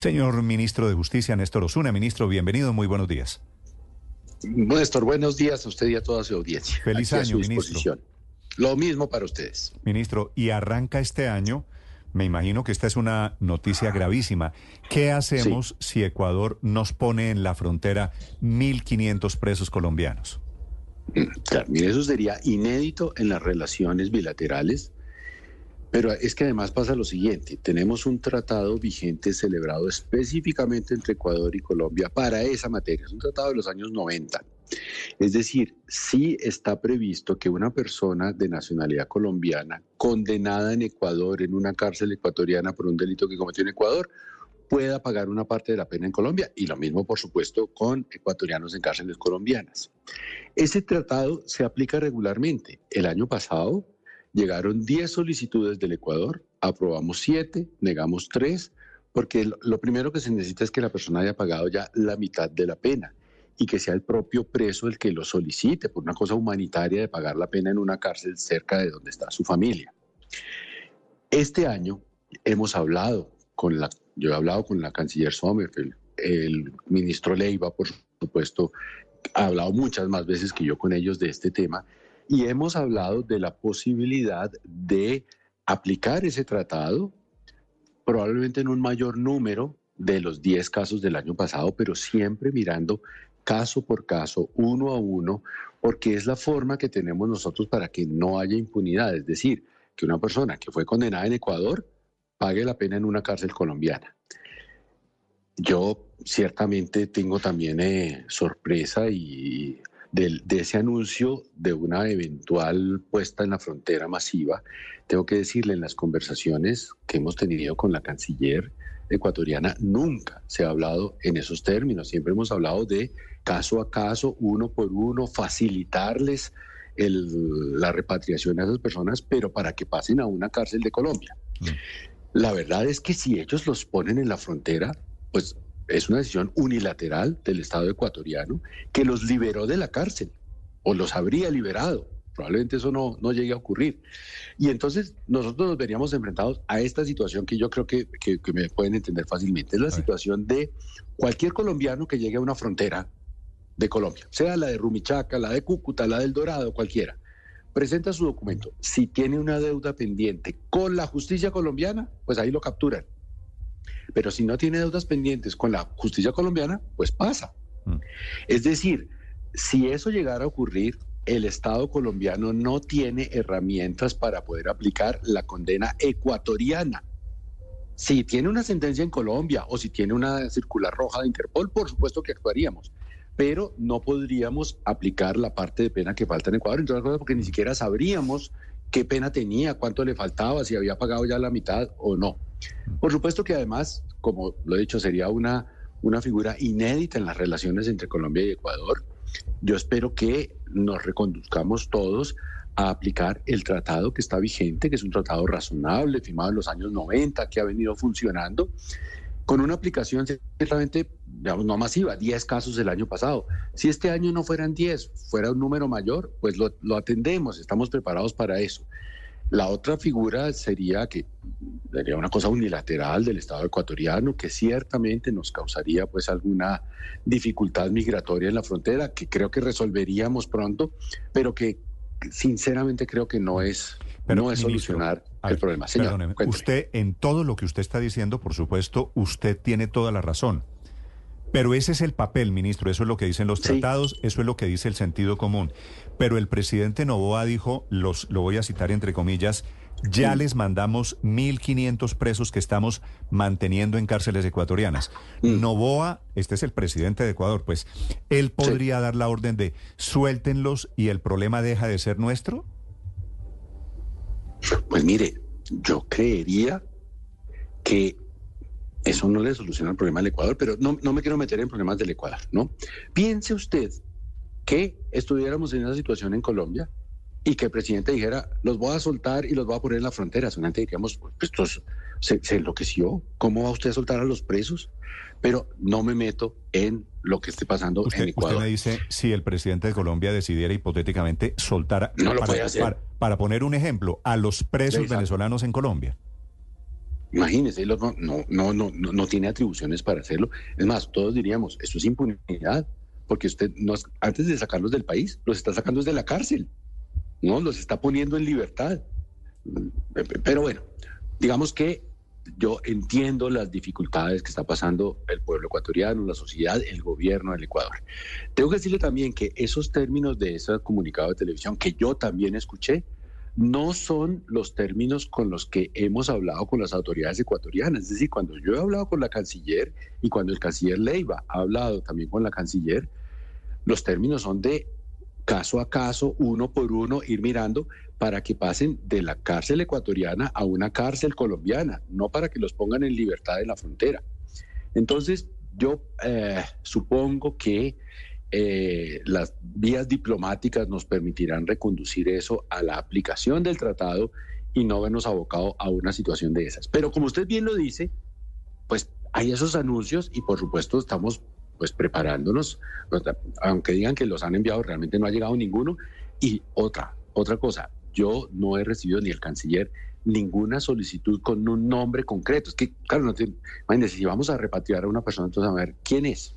Señor ministro de Justicia, Néstor Osuna. Ministro, bienvenido, muy buenos días. Néstor, buenos días a usted y a toda su audiencia. Feliz año, ministro. Lo mismo para ustedes. Ministro, y arranca este año, me imagino que esta es una noticia gravísima. ¿Qué hacemos si Ecuador nos pone en la frontera 1.500 presos colombianos? Mm, claro, mire, eso sería inédito en las relaciones bilaterales pero es que además pasa lo siguiente, tenemos un tratado vigente celebrado específicamente entre Ecuador y Colombia para esa materia, es un tratado de los años 90. Es decir, sí está previsto que una persona de nacionalidad colombiana condenada en Ecuador, en una cárcel ecuatoriana por un delito que cometió en Ecuador, pueda pagar una parte de la pena en Colombia y lo mismo, por supuesto, con ecuatorianos en cárceles colombiaas. Ese tratado se aplica regularmente. El año pasado, Llegaron 10 solicitudes del Ecuador, aprobamos 7, negamos 3, porque lo primero que se necesita es que la persona haya pagado ya la mitad de la pena y que sea el propio preso el que lo solicite por una cosa humanitaria de pagar la pena en una cárcel cerca de donde está su familia. Este año hemos hablado con la, yo he hablado con la canciller Sommerfeld, el ministro Leiva, por supuesto, ha hablado muchas más veces que yo con ellos de este tema y hemos hablado de la posibilidad de aplicar ese tratado, probablemente en un mayor número de los 10 casos del año pasado, pero siempre mirando caso por caso, uno a uno, porque es la forma que tenemos nosotros para que no haya impunidad, es decir, que una persona que fue condenada en Ecuador pague la pena en una cárcel colombiana. Yo ciertamente tengo también eh, sorpresa y de, ese anuncio de una eventual puesta en la frontera masiva, tengo que decirle en las conversaciones que hemos tenido con la canciller ecuatoriana, nunca se ha hablado en esos términos, siempre hemos hablado de caso a caso, uno por uno, facilitarles la repatriación a esas personas, pero para que pasen a una cárcel de Colombia. Mm. La verdad es que si ellos los ponen en la frontera, pues es una decisión unilateral del Estado ecuatoriano que los liberó de la cárcel o los habría liberado. Probablemente eso no, no llegue a ocurrir. Y entonces nosotros nos veríamos enfrentados a esta situación que yo creo que, que, me pueden entender fácilmente. Es la situación de cualquier colombiano que llegue a una frontera de Colombia, sea la de Rumichaca, la de Cúcuta, la del Dorado, cualquiera. Presenta su documento. Si tiene una deuda pendiente con la justicia colombiana, pues ahí lo capturan pero si no tiene deudas pendientes con la justicia colombiana, pues pasa. Mm. Es decir, si eso llegara a ocurrir, el Estado colombiano no tiene herramientas para poder aplicar la condena ecuatoriana. Si tiene una sentencia en Colombia o si tiene una circular roja de Interpol, por supuesto que actuaríamos, pero no podríamos aplicar la parte de pena que falta en Ecuador, entre otras porque ni siquiera sabríamos qué pena tenía, cuánto le faltaba, si había pagado ya la mitad o no. Por supuesto que además, como lo he dicho, sería una, una figura inédita en las relaciones entre Colombia y Ecuador. Yo espero que nos reconduzcamos todos a aplicar el tratado que está vigente, que es un tratado razonable, firmado en los años 90, que ha venido funcionando, con una aplicación ciertamente, digamos, no masiva, 10 casos el año pasado. Si este año no fueran 10, fuera un número mayor, pues lo, lo atendemos, estamos preparados para eso. La otra figura sería que sería una cosa unilateral del Estado ecuatoriano que ciertamente nos causaría pues alguna dificultad migratoria en la frontera que creo que resolveríamos pronto, pero que sinceramente creo que no es no es solucionar el problema. Señor, usted en todo lo que usted está diciendo, por supuesto, usted tiene toda la razón. Pero ese es el papel, ministro, eso es lo que dicen los tratados, eso es lo que dice el sentido común. Pero el presidente Novoa dijo, los, lo voy a citar entre comillas, ya les mandamos 1.500 presos que estamos manteniendo en cárceles ecuatorianas. Mm. Novoa, este es el presidente de Ecuador, pues, ¿él podría dar la orden de suéltenlos y el problema deja de ser nuestro? Pues mire, yo creería que eso no le soluciona el problema al Ecuador, pero no, no me quiero meter en problemas del Ecuador, ¿no? Piense usted que estuviéramos en esa situación en Colombia y que el presidente dijera, los voy a soltar y los voy a poner en la frontera. Solamente digamos, pues esto se, se, enloqueció. ¿Cómo va usted a soltar a los presos? Pero no me meto en lo que esté pasando en Ecuador. Usted me dice, si el presidente de Colombia decidiera hipotéticamente soltar, no lo para, hacer. Para, poner un ejemplo, a los presos venezolanos en Colombia. Imagínese, no, no, no, no, no tiene atribuciones para hacerlo. Es más, todos diríamos, esto es impunidad, porque usted, nos, antes de sacarlos del país, los está sacando desde la cárcel, ¿no? Los está poniendo en libertad. Pero bueno, digamos que yo entiendo las dificultades que está pasando el pueblo ecuatoriano, la sociedad, el gobierno del Ecuador. Tengo que decirle también que esos términos de ese comunicado de televisión que yo también escuché, no son los términos con los que hemos hablado con las autoridades ecuatorianas. Es decir, cuando yo he hablado con la canciller y cuando el canciller Leiva ha hablado también con la canciller, los términos son de caso a caso, uno por uno, ir mirando para que pasen de la cárcel ecuatoriana a una cárcel colombiana, no para que los pongan en libertad en la frontera. Entonces, yo eh, supongo que eh, las vías diplomáticas nos permitirán reconducir eso a la aplicación del tratado y no vernos abocado a una situación de esas. Pero como usted bien lo dice, pues hay esos anuncios y por supuesto estamos pues preparándonos, aunque digan que los han enviado, realmente no ha llegado ninguno. Y otra, otra cosa, yo no he recibido ni el canciller ninguna solicitud con un nombre concreto. Es que, claro, no te, imagínense, si vamos a repatriar a una persona, entonces a ver quién es.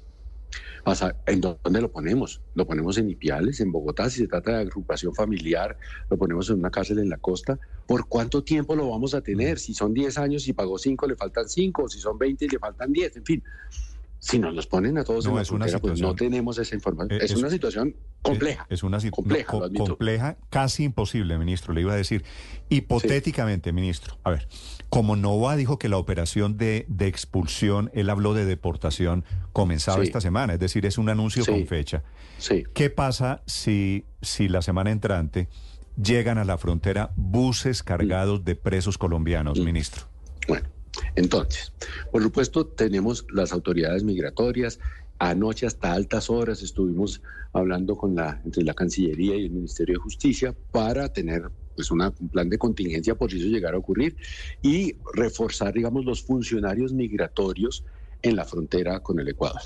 O sea, ¿en dónde lo ponemos? ¿Lo ponemos en Ipiales, en Bogotá? Si se trata de agrupación familiar, ¿lo ponemos en una cárcel en la costa? ¿Por cuánto tiempo lo vamos a tener? Si son 10 años y pagó 5, le faltan 5, si son 20 y le faltan 10, en fin. Si nos los ponen a todos en la frontera, pues no tenemos esa información. Eh, es, una situación compleja. Es, una situación compleja, compleja, casi imposible, ministro. Le iba a decir, hipotéticamente, ministro, a ver, como Nova dijo que la operación de, de expulsión, él habló de deportación, comenzaba esta semana, es decir, es un anuncio con fecha. ¿Qué pasa si, si la semana entrante llegan a la frontera buses cargados de presos colombianos, mm. ministro? Entonces, por supuesto, tenemos las autoridades migratorias. Anoche hasta altas horas estuvimos hablando con la, entre la Cancillería y el Ministerio de Justicia para tener pues un plan de contingencia por si eso llegara a ocurrir y reforzar, digamos, los funcionarios migratorios en la frontera con el Ecuador.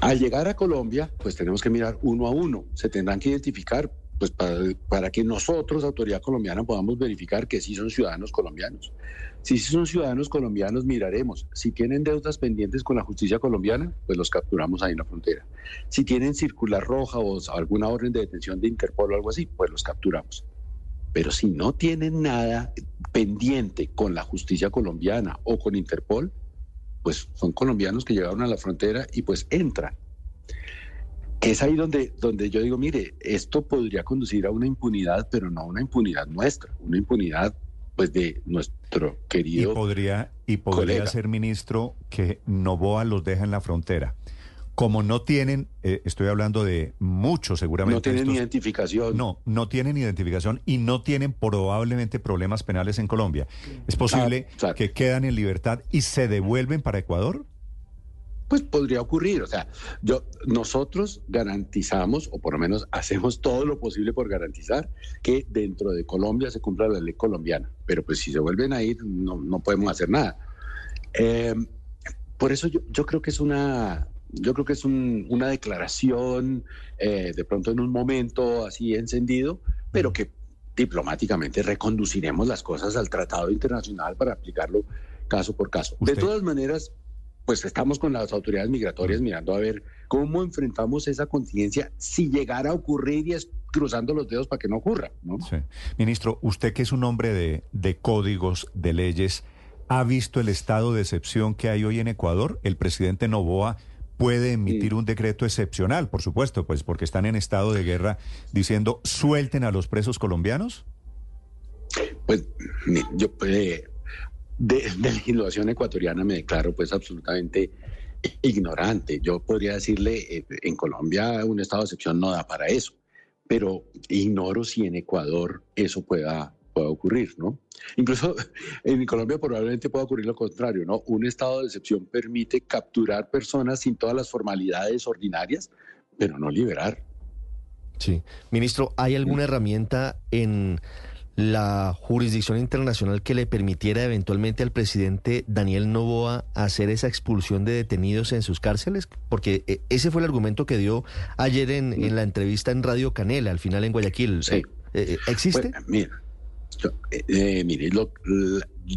Al llegar a Colombia, pues tenemos que mirar uno a uno. Se tendrán que identificar pues para, que nosotros, autoridad colombiana, podamos verificar que sí son ciudadanos colombianos. Si sí son ciudadanos colombianos, miraremos. Si tienen deudas pendientes con la justicia colombiana, pues los capturamos ahí en la frontera. Si tienen circular roja o alguna orden de detención de Interpol o algo así, pues los capturamos. Pero si no tienen nada pendiente con la justicia colombiana o con Interpol, pues son colombianos que llegaron a la frontera y pues entran es ahí donde, donde yo digo, mire, esto podría conducir a una impunidad, pero no a una impunidad nuestra, una impunidad pues de nuestro querido. Y podría, y podría ser ministro que Novoa los deja en la frontera. Como no tienen, eh, estoy hablando de muchos seguramente. No tienen identificación. No, no tienen identificación y no tienen probablemente problemas penales en Colombia. ¿Es posible ah, que quedan en libertad y se devuelven para Ecuador? Pues podría ocurrir. O sea, yo, nosotros garantizamos, o por lo menos hacemos todo lo posible por garantizar que dentro de Colombia se cumpla la ley colombiana. Pero pues si se vuelven a ir, no, no podemos hacer nada. Em, por eso yo, yo, creo que es una, yo creo que es una declaración eh, de pronto en un momento así encendido, pero que diplomáticamente reconduciremos las cosas al tratado internacional para aplicarlo caso por caso. De todas maneras, pues estamos con las autoridades migratorias mirando a ver cómo enfrentamos esa contingencia si llegara a ocurrir y es cruzando los dedos para que no ocurra. ¿no? Sí. Ministro, usted que es un hombre de, de códigos, de leyes, ¿ha visto el estado de excepción que hay hoy en Ecuador? El presidente Novoa puede emitir un decreto excepcional, por supuesto, pues porque están en estado de guerra diciendo suelten a los presos colombianos. Pues yo eh, de, legislación ecuatoriana me declaro pues absolutamente ignorante. Yo podría decirle, eh, en Colombia un estado de excepción no da para eso, pero ignoro si en Ecuador eso pueda, pueda ocurrir, ¿no? Incluso en Colombia probablemente pueda ocurrir lo contrario, ¿no? Un estado de excepción permite capturar personas sin todas las formalidades ordinarias, pero no liberar. Sí. Ministro, ¿hay alguna herramienta en la jurisdicción internacional que le permitiera eventualmente al presidente Daniel Novoa hacer esa expulsión de detenidos en sus cárceles? Porque eh, ese fue el argumento que dio ayer en, la entrevista en Radio Canela, al final en Guayaquil. Sí. Eh, eh, ¿Existe? Pues, mira, Eh, eh, mire,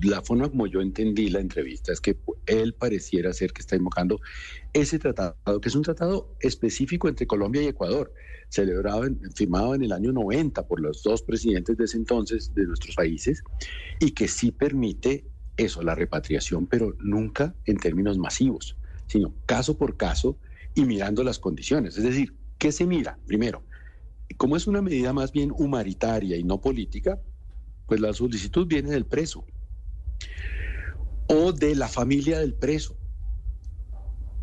la, forma como yo entendí la entrevista es que él pareciera ser que está invocando ese tratado, que es un tratado específico entre Colombia y Ecuador, celebrado, firmado en el año 90 por los dos presidentes de ese entonces de nuestros países, y que sí permite eso, la repatriación, pero nunca en términos masivos, sino caso por caso y mirando las condiciones. Es decir, ¿qué se mira? Primero, como es una medida más bien humanitaria y no política, pues la solicitud viene del preso o de la familia del preso.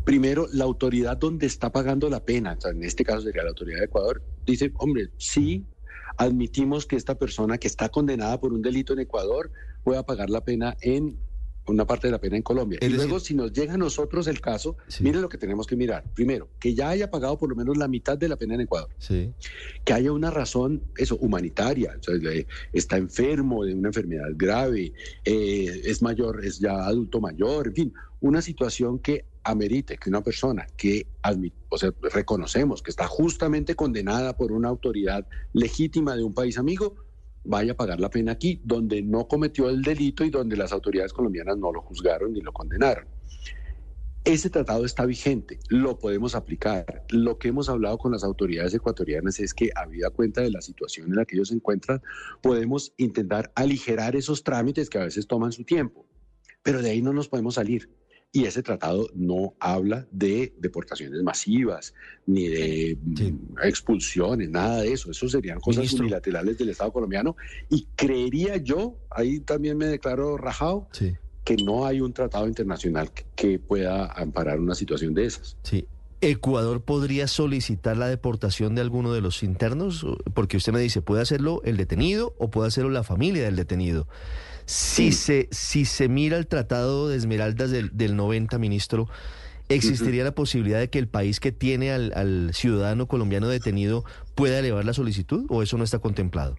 Primero, la autoridad donde está pagando la pena, en este caso sería la autoridad de Ecuador, dice, hombre, sí, admitimos que esta persona que está condenada por un delito en Ecuador pueda pagar la pena en una parte de la pena en Colombia. y luego, si nos llega a nosotros el caso, mire lo que tenemos que mirar. Primero, que ya haya pagado por lo menos la mitad de la pena en Ecuador. Que haya una razón, eso, humanitaria. está enfermo de una enfermedad grave, eh, es mayor, es ya adulto mayor, en fin, una situación que amerite que una persona que o sea, reconocemos que está justamente condenada por una autoridad legítima de un país amigo, vaya a pagar la pena aquí, donde no cometió el delito y donde las autoridades colombianas no lo juzgaron ni lo condenaron. Ese tratado está vigente, lo podemos aplicar. Lo que hemos hablado con las autoridades ecuatorianas es que, habida cuenta de la situación en la que ellos se encuentran, podemos intentar aligerar esos trámites que a veces toman su tiempo. Pero de ahí no nos podemos salir. Y ese tratado no habla de deportaciones masivas, ni de expulsiones, nada de eso. Eso serían cosas unilaterales del Estado colombiano. Y creería yo, ahí también me declaro rajado, que no hay un tratado internacional que, pueda amparar una situación de esas. Sí. ¿Ecuador podría solicitar la deportación de alguno de los internos? Porque usted me dice, puede hacerlo el detenido o puede hacerlo la familia del detenido. Si, se, si se mira el Tratado de Esmeraldas del, del 90, ministro, ¿existiría la posibilidad de que el país que tiene al, al ciudadano colombiano detenido pueda elevar la solicitud o eso no está contemplado?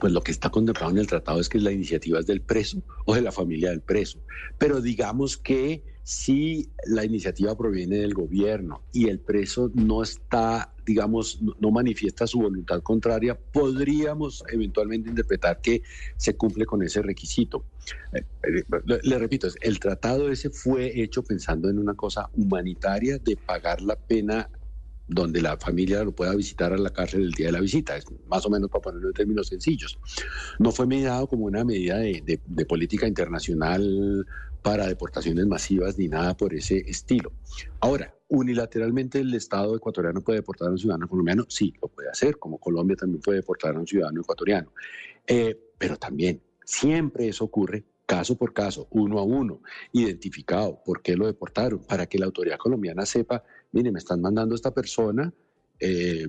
Pues lo que está contemplado en el tratado es que la iniciativa es del preso o de la familia del preso. Pero digamos que si la iniciativa proviene del gobierno y el preso no está, digamos, no manifiesta su voluntad contraria, podríamos eventualmente interpretar que se cumple con ese requisito. Eh, eh, le, repito, el tratado ese fue hecho pensando en una cosa humanitaria de pagar la pena donde la familia lo pueda visitar a la cárcel el día de la visita, es más o menos para ponerlo en términos sencillos. No fue mediado como una medida de, política internacional para deportaciones masivas ni nada por ese estilo. Ahora, unilateralmente el Estado ecuatoriano puede deportar a un ciudadano colombiano, sí, lo puede hacer, como Colombia también puede deportar a un ciudadano ecuatoriano. Eh, pero también, siempre eso ocurre caso por caso, uno a uno, identificado por qué lo deportaron, para que la autoridad colombiana sepa mire, me están mandando esta persona, eh,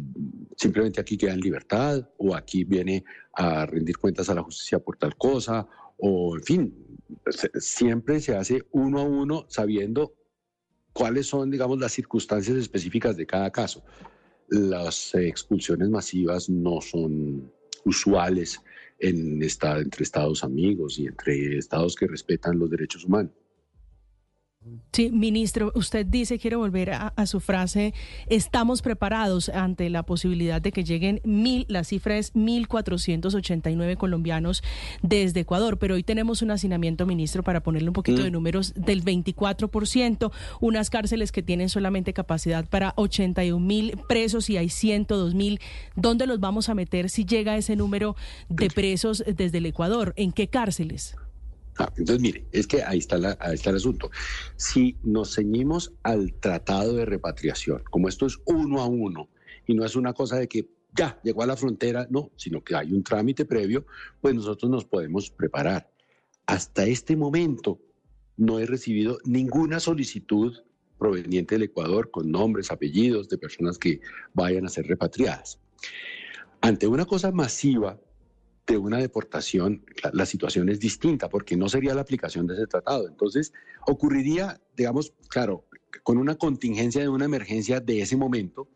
simplemente aquí queda en libertad o aquí viene a rendir cuentas a la justicia por tal cosa, o en fin, siempre se hace uno a uno sabiendo cuáles son, digamos, las circunstancias específicas de cada caso. Las expulsiones masivas no son usuales en esta, entre estados amigos y entre estados que respetan los derechos humanos. Sí, ministro, usted dice, quiero volver a, su frase, estamos preparados ante la posibilidad de que lleguen mil, la cifra es 1.489 colombianos desde Ecuador, pero hoy tenemos un hacinamiento, ministro, para ponerle un poquito de mm. números, del 24%, unas cárceles que tienen solamente capacidad para 81 mil presos y hay 102 mil. ¿Dónde los vamos a meter si llega ese número de presos desde el Ecuador? ¿En qué cárceles? Ah, entonces, mire, es que ahí está, la, ahí está el asunto. Si nos ceñimos al tratado de repatriación, como esto es uno a uno, y no es una cosa de que ya llegó a la frontera, no, sino que hay un trámite previo, pues nosotros nos podemos preparar. Hasta este momento no he recibido ninguna solicitud proveniente del Ecuador con nombres, apellidos de personas que vayan a ser repatriadas. Ante una cosa masiva, de una deportación, la, situación es distinta porque no sería la aplicación de ese tratado. Entonces, ocurriría, digamos, claro, con una contingencia de una emergencia de ese momento,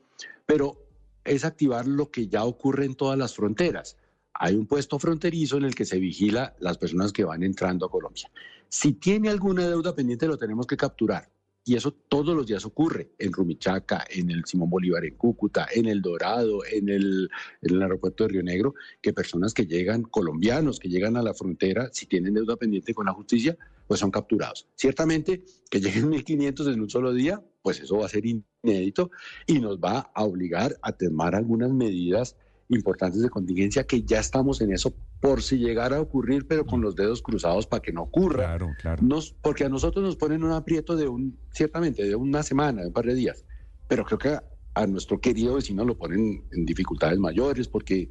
pero es activar lo que ya ocurre en todas las fronteras. Hay un puesto fronterizo en el que se vigila las personas que van entrando a Colombia. Si tiene alguna deuda pendiente, lo tenemos que capturar Y eso todos los días ocurre en Rumichaca, en el Simón Bolívar en Cúcuta, en El Dorado, en el, en el aeropuerto de Río Negro, que personas que llegan, colombianos que llegan a la frontera, si tienen deuda pendiente con la justicia, pues son capturados. Ciertamente que lleguen 1.500 en un solo día, pues eso va a ser inédito y nos va a obligar a tomar algunas medidas importantes de contingencia que ya estamos en eso por si llegara a ocurrir, pero con los dedos cruzados para que no ocurra. Claro, claro. Nos, porque a nosotros nos ponen un aprieto de un, ciertamente, de una semana, de un par de días, pero creo que a, a nuestro querido vecino lo ponen en dificultades mayores porque,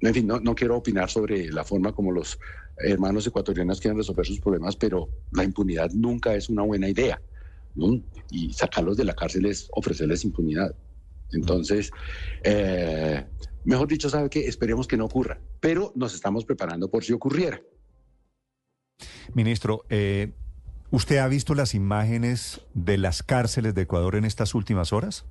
en fin, no, no quiero opinar sobre la forma como los hermanos ecuatorianos quieren resolver sus problemas, pero la impunidad nunca es una buena idea. ¿no? Y sacarlos de la cárcel es ofrecerles impunidad. Entonces, eh, mejor dicho, sabe que esperemos que no ocurra, pero nos estamos preparando por si ocurriera. Ministro, eh, ¿usted ha visto las imágenes de las cárceles de Ecuador en estas últimas horas?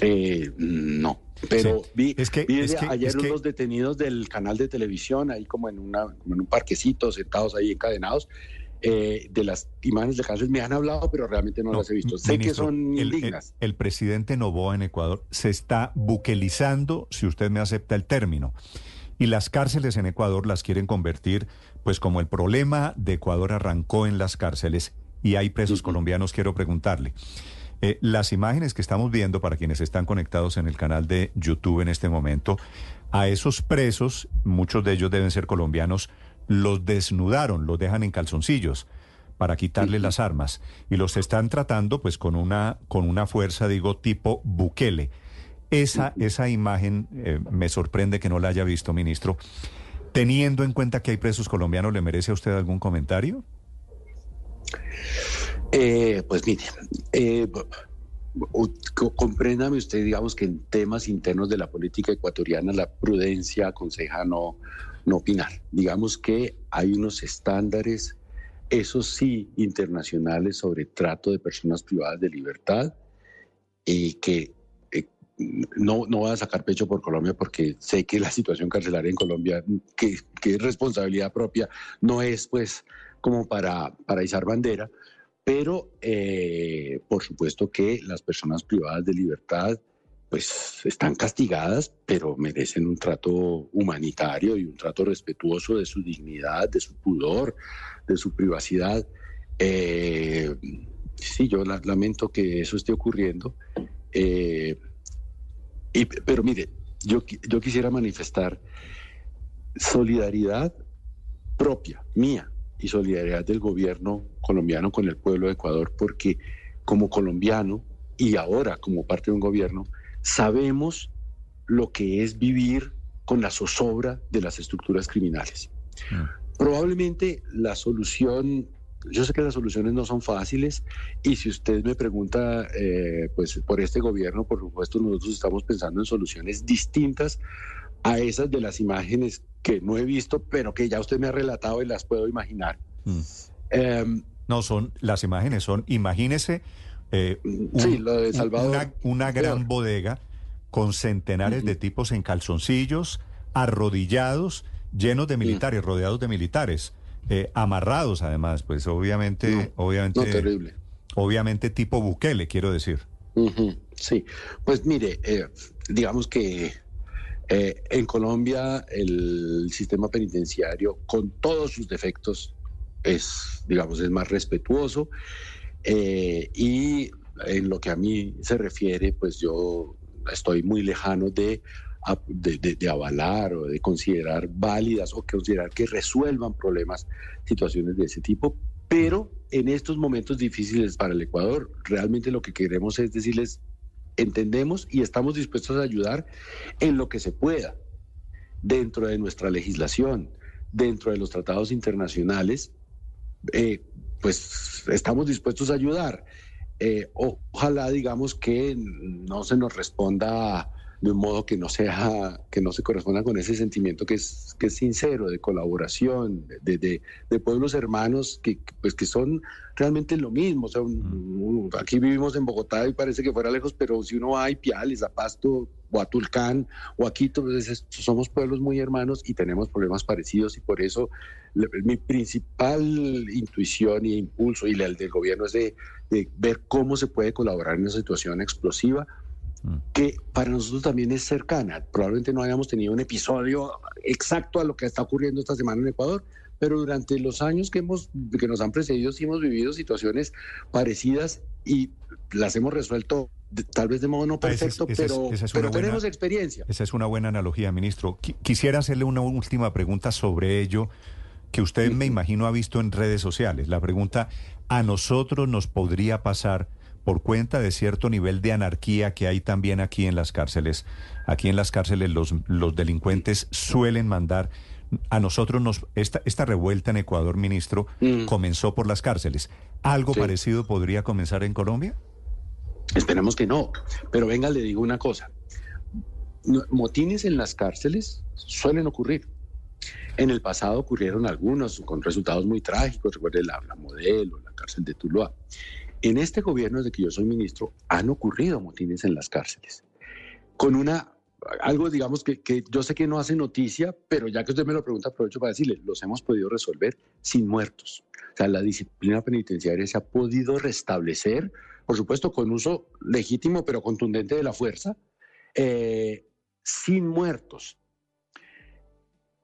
Eh, no, pero Sí. vi, Es que- vi es que- ayer es que- unos detenidos del canal de televisión, ahí como en, una, como en un parquecito, sentados ahí encadenados, eh, de las imágenes de cárcel. Me han hablado, pero realmente no, No, las he visto. Sé que son el- indignas. El, presidente Novoa en Ecuador se está buquelizando, si usted me acepta el término. Y las cárceles en Ecuador las quieren convertir, pues como el problema de Ecuador arrancó en las cárceles y hay presos colombianos, quiero preguntarle. eh, las imágenes que estamos viendo para quienes están conectados en el canal de YouTube en este momento, a esos presos, muchos de ellos deben ser colombianos, los desnudaron, los dejan en calzoncillos para quitarle las armas y los están tratando pues con una con una fuerza digo tipo Bukele. Esa esa imagen eh, me sorprende que no la haya visto, ministro. Teniendo en cuenta que hay presos colombianos, ¿le merece a usted algún comentario? Eh, pues mire, eh, compréndame usted, digamos que en temas internos de la política ecuatoriana la prudencia aconseja no, no opinar. Digamos que hay unos estándares, esos sí, internacionales sobre trato de personas privadas de libertad y que eh, no, no voy a sacar pecho por Colombia porque sé que la situación carcelaria en Colombia, que, que es responsabilidad propia, no es pues como para, para izar bandera, pero eh, por supuesto que las personas privadas de libertad pues están castigadas, pero merecen un trato humanitario y un trato respetuoso de su dignidad, de su pudor, de su privacidad. Eh, sí, yo la- lamento que eso esté ocurriendo. Eh, y- pero mire, yo, yo quisiera manifestar solidaridad propia, mía, y solidaridad del gobierno colombiano con el pueblo de Ecuador, porque como colombiano y ahora como parte de un gobierno, sabemos lo que es vivir con la zozobra de las estructuras criminales. Mm. Probablemente la solución, yo sé que las soluciones no son fáciles y si usted me pregunta, eh, pues por este gobierno, por supuesto, nosotros estamos pensando en soluciones distintas a esas de las imágenes que no he visto, pero que ya usted me ha relatado y las puedo imaginar. Mm. Em, No son las imágenes son, imagínese eh, un- sí, lo de Salvador. una, una gran peor. bodega con centenares de tipos en calzoncillos, arrodillados, llenos de militares, rodeados de militares, eh, amarrados además, pues obviamente, No, obviamente, No, terrible. obviamente tipo Bukele, quiero decir. Sí, pues mire, eh, digamos que eh, en Colombia el sistema penitenciario, con todos sus defectos, es, digamos, es más respetuoso eh, y en lo que a mí se refiere, pues yo estoy muy lejano de, de, de- de avalar o de considerar válidas o considerar que resuelvan problemas, situaciones de ese tipo, pero en estos momentos difíciles para el Ecuador, realmente lo que queremos es decirles, entendemos y estamos dispuestos a ayudar en lo que se pueda, dentro de nuestra legislación, dentro de los tratados internacionales, eh, pues estamos dispuestos a ayudar. Eh, ojalá digamos que no se nos responda de un modo que no sea, que no se corresponda con ese sentimiento que es, que es sincero, de colaboración, de, de, pueblos hermanos que, pues, que son realmente lo mismo. O sea, aquí vivimos en Bogotá y parece que fuera lejos, pero si uno va a Ipiales, a Pasto, o a Tulcán, o a Quito, pues, somos pueblos muy hermanos y tenemos problemas parecidos y por eso mi principal intuición y impulso y el del gobierno es de, de ver cómo se puede colaborar en una situación explosiva Mm. que para nosotros también es cercana. Probablemente no hayamos tenido un episodio exacto a lo que está ocurriendo esta semana en Ecuador, pero durante los años que, hemos, que nos han precedido sí hemos vivido situaciones parecidas y las hemos resuelto tal vez de modo no perfecto, pero, tenemos experiencia. Esa es una buena analogía, ministro. quisiera hacerle una última pregunta sobre ello que usted me imagino ha visto en redes sociales. La pregunta, ¿a nosotros nos podría pasar por cuenta de cierto nivel de anarquía que hay también aquí en las cárceles. Aquí en las cárceles los, los delincuentes suelen mandar. A nosotros nos esta, esta revuelta en Ecuador, ministro, mm. comenzó por las cárceles. ¿Algo parecido podría comenzar en Colombia? Esperemos que no. Pero venga, le digo una cosa. Motines en las cárceles suelen ocurrir. En el pasado ocurrieron algunos con resultados muy trágicos. Recuerde la, la modelo, la cárcel de Tuluá. En este gobierno, desde que yo soy ministro, han ocurrido motines en las cárceles. Con una, algo digamos que, yo sé que no hace noticia, pero ya que usted me lo pregunta, aprovecho para decirle, los hemos podido resolver sin muertos. O sea, la disciplina penitenciaria se ha podido restablecer, por supuesto, con uso legítimo pero contundente de la fuerza, eh, sin muertos.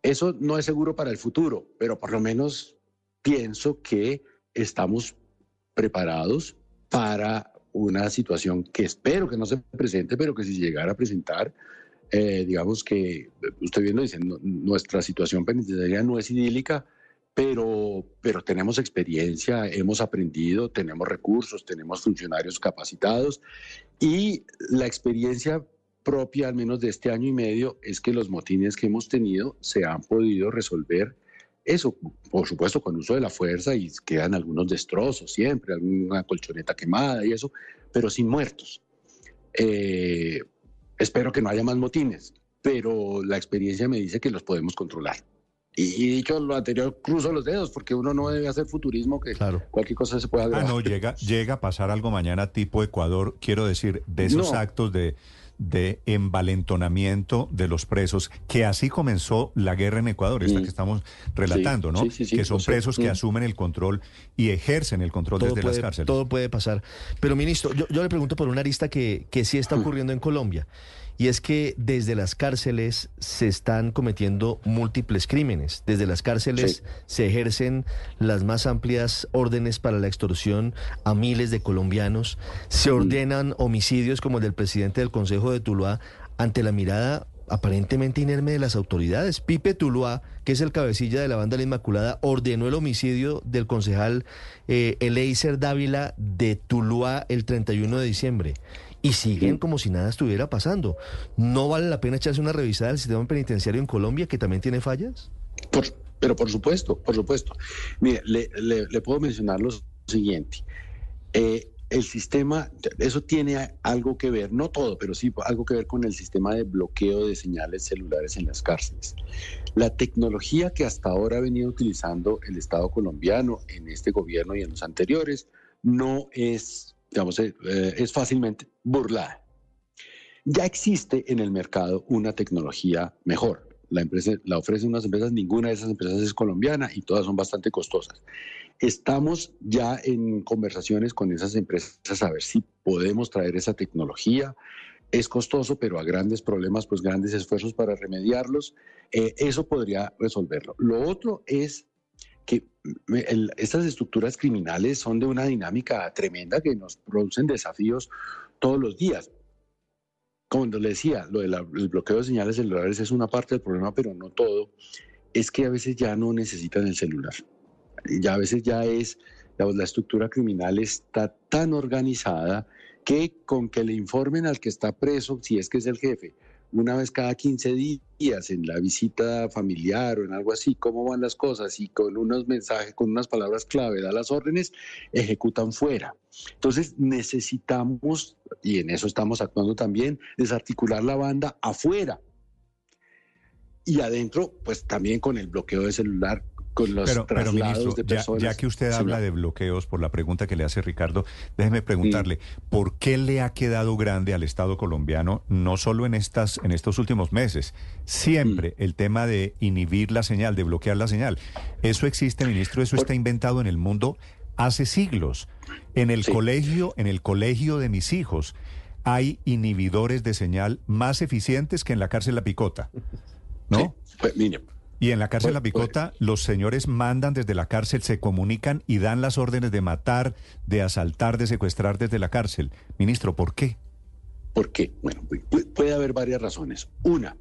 Eso no es seguro para el futuro, pero por lo menos pienso que estamos preparados para una situación que espero que no se presente, pero que si llegara a presentar, eh, digamos que, usted viendo diciendo, nuestra situación penitenciaria no es idílica, pero, pero tenemos experiencia, hemos aprendido, tenemos recursos, tenemos funcionarios capacitados y la experiencia propia, al menos de este año y medio, es que los motines que hemos tenido se han podido resolver eso, por supuesto, con uso de la fuerza y quedan algunos destrozos siempre, alguna colchoneta quemada y eso, pero sin muertos. Eh, espero que no haya más motines, pero la experiencia me dice que los podemos controlar. Y, dicho lo anterior, cruzo los dedos porque uno no debe hacer futurismo que cualquier cosa se pueda Ah, no, llega, llega a pasar algo mañana tipo Ecuador, quiero decir, de esos actos de de envalentonamiento de los presos, que así comenzó la guerra en Ecuador, esta mm. que estamos relatando, ¿no? que son presos que mm. asumen el control y ejercen el control desde las cárceles. Todo puede pasar. Pero, ministro, yo, yo, le pregunto por una arista que, que sí está mm. ocurriendo en Colombia. Y es que desde las cárceles se están cometiendo múltiples crímenes. Desde las cárceles se ejercen las más amplias órdenes para la extorsión a miles de colombianos. Se ordenan homicidios como el del presidente del Consejo de Tuluá ante la mirada aparentemente inerme de las autoridades. Pipe Tuluá, que es el cabecilla de la banda La Inmaculada, ordenó el homicidio del concejal eh, Eleiser Dávila de Tuluá el 31 de diciembre y siguen como si nada estuviera pasando. ¿No vale la pena echarse una revisada del sistema penitenciario en Colombia que también tiene fallas? pero por supuesto, por supuesto. Mire, le, puedo mencionar lo siguiente. Eh, el sistema, eso tiene algo que ver, no todo, pero sí algo que ver con el sistema de bloqueo de señales celulares en las cárceles. La tecnología que hasta ahora ha venido utilizando el Estado colombiano en este gobierno y en los anteriores no es digamos, eh, eh, es fácilmente burlada. Ya existe en el mercado una tecnología mejor. La empresa la ofrecen unas empresas, ninguna de esas empresas es colombiana y todas son bastante costosas. Estamos ya en conversaciones con esas empresas a ver si podemos traer esa tecnología. Es costoso, pero a grandes problemas, pues grandes esfuerzos para remediarlos. Eh, eso podría resolverlo. Lo otro es que estas estructuras criminales son de una dinámica tremenda que nos producen desafíos todos los días. Como le decía, lo del bloqueo de señales celulares es una parte del problema, pero no todo. Es que a veces ya no necesitan el celular. Ya a veces ya es, la estructura criminal está tan organizada que con que le informen al que está preso, si es que es el jefe, una vez cada 15 días en la visita familiar o en algo así, cómo van las cosas y con unos mensajes, con unas palabras clave, da las órdenes, ejecutan fuera. Entonces necesitamos, y en eso estamos actuando también, desarticular la banda afuera. Y adentro, pues también con el bloqueo de celular con los pero, pero ministro, Ya, que usted habla de bloqueos por la pregunta que le hace Ricardo, déjeme preguntarle, ¿por qué le ha quedado grande al Estado colombiano, no solo en, estas, en estos últimos meses, siempre el tema de inhibir la señal, de bloquear la señal? Eso existe, ministro, eso está inventado en el mundo hace siglos. En el colegio, en el colegio de mis hijos, hay inhibidores de señal más eficientes que en la cárcel La Picota. ¿No? Pues, y en la cárcel La Picota, los señores mandan desde la cárcel, se comunican y dan las órdenes de matar, de asaltar, de secuestrar desde la cárcel. Ministro, ¿por qué? ¿Por qué? Bueno, puede haber varias razones. Una,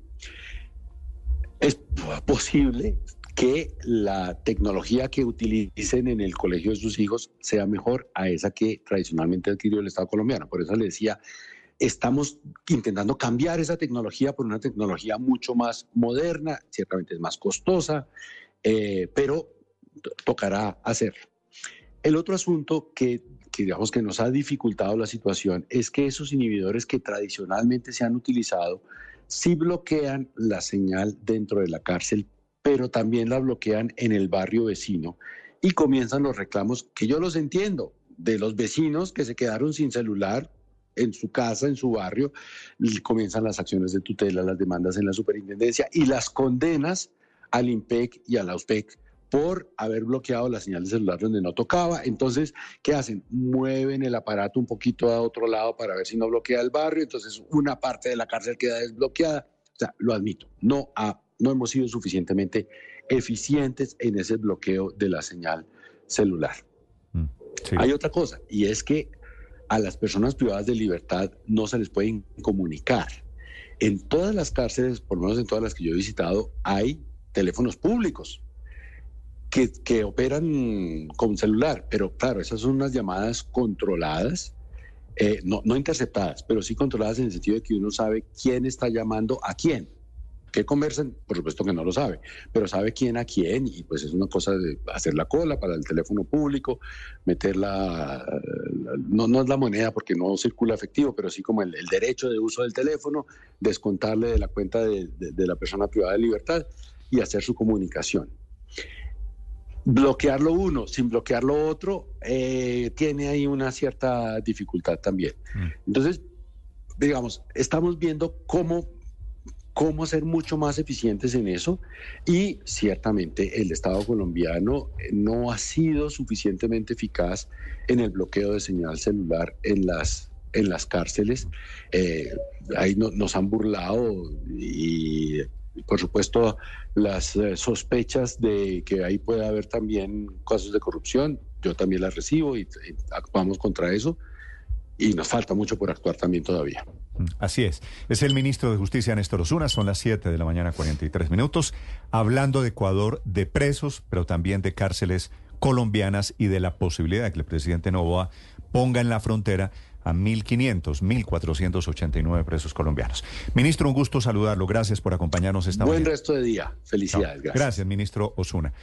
es posible que la tecnología que utilicen en el colegio de sus hijos sea mejor a esa que tradicionalmente adquirió el Estado colombiano. Por eso le decía, Estamos intentando cambiar esa tecnología por una tecnología mucho más moderna, ciertamente es más costosa, eh, pero tocará hacer. El otro asunto que, digamos que nos ha dificultado la situación es que esos inhibidores que tradicionalmente se han utilizado sí bloquean la señal dentro de la cárcel, pero también la bloquean en el barrio vecino y comienzan los reclamos que yo los entiendo de los vecinos que se quedaron sin celular en su casa, en su barrio, comienzan las acciones de tutela, las demandas en la superintendencia y las condenas al IMPEC y a la USPEC por haber bloqueado la señal de celular donde no tocaba. Entonces, ¿qué hacen? Mueven el aparato un poquito a otro lado para ver si no bloquea el barrio. Entonces, una parte de la cárcel queda desbloqueada. O sea, lo admito, no, no hemos sido suficientemente eficientes en ese bloqueo de la señal celular. Mm, Hay otra cosa, y es que a las personas privadas de libertad no se les pueden comunicar. En todas las cárceles, por lo menos en todas las que yo he visitado, hay teléfonos públicos que, operan con celular, pero claro, esas son unas llamadas controladas, eh, no, no interceptadas, pero sí controladas en el sentido de que uno sabe quién está llamando a quién. ¿Qué conversan? Por supuesto que no lo sabe, pero sabe quién a quién y pues es una cosa de hacer la cola para el teléfono público, meter la, no, no es la moneda porque no circula efectivo, pero sí como el, derecho de uso del teléfono, descontarle de la cuenta de, la persona privada de libertad y hacer su comunicación. Bloquearlo uno sin bloquearlo otro eh, tiene ahí una cierta dificultad también. Mm. Entonces, digamos, estamos viendo cómo cómo ser mucho más eficientes en eso y ciertamente el Estado colombiano no ha sido suficientemente eficaz en el bloqueo de señal celular en las en las cárceles. Eh, ahí nos han burlado y por supuesto las eh, sospechas de que ahí puede haber también casos de corrupción, yo también las recibo y actuamos contra eso y nos falta mucho por actuar también todavía. Mm, así es. Es el ministro de Justicia, Néstor Osuna. Son las 7 de la mañana, 43 minutos, hablando de Ecuador, de presos, pero también de cárceles colombianas y de la posibilidad de que el presidente Novoa ponga en la frontera a 1.500, 1.489 presos colombianos. Ministro, un gusto saludarlo. Gracias por acompañarnos esta mañana. Buen resto de día. Felicidades. gracias, ministro Osuna.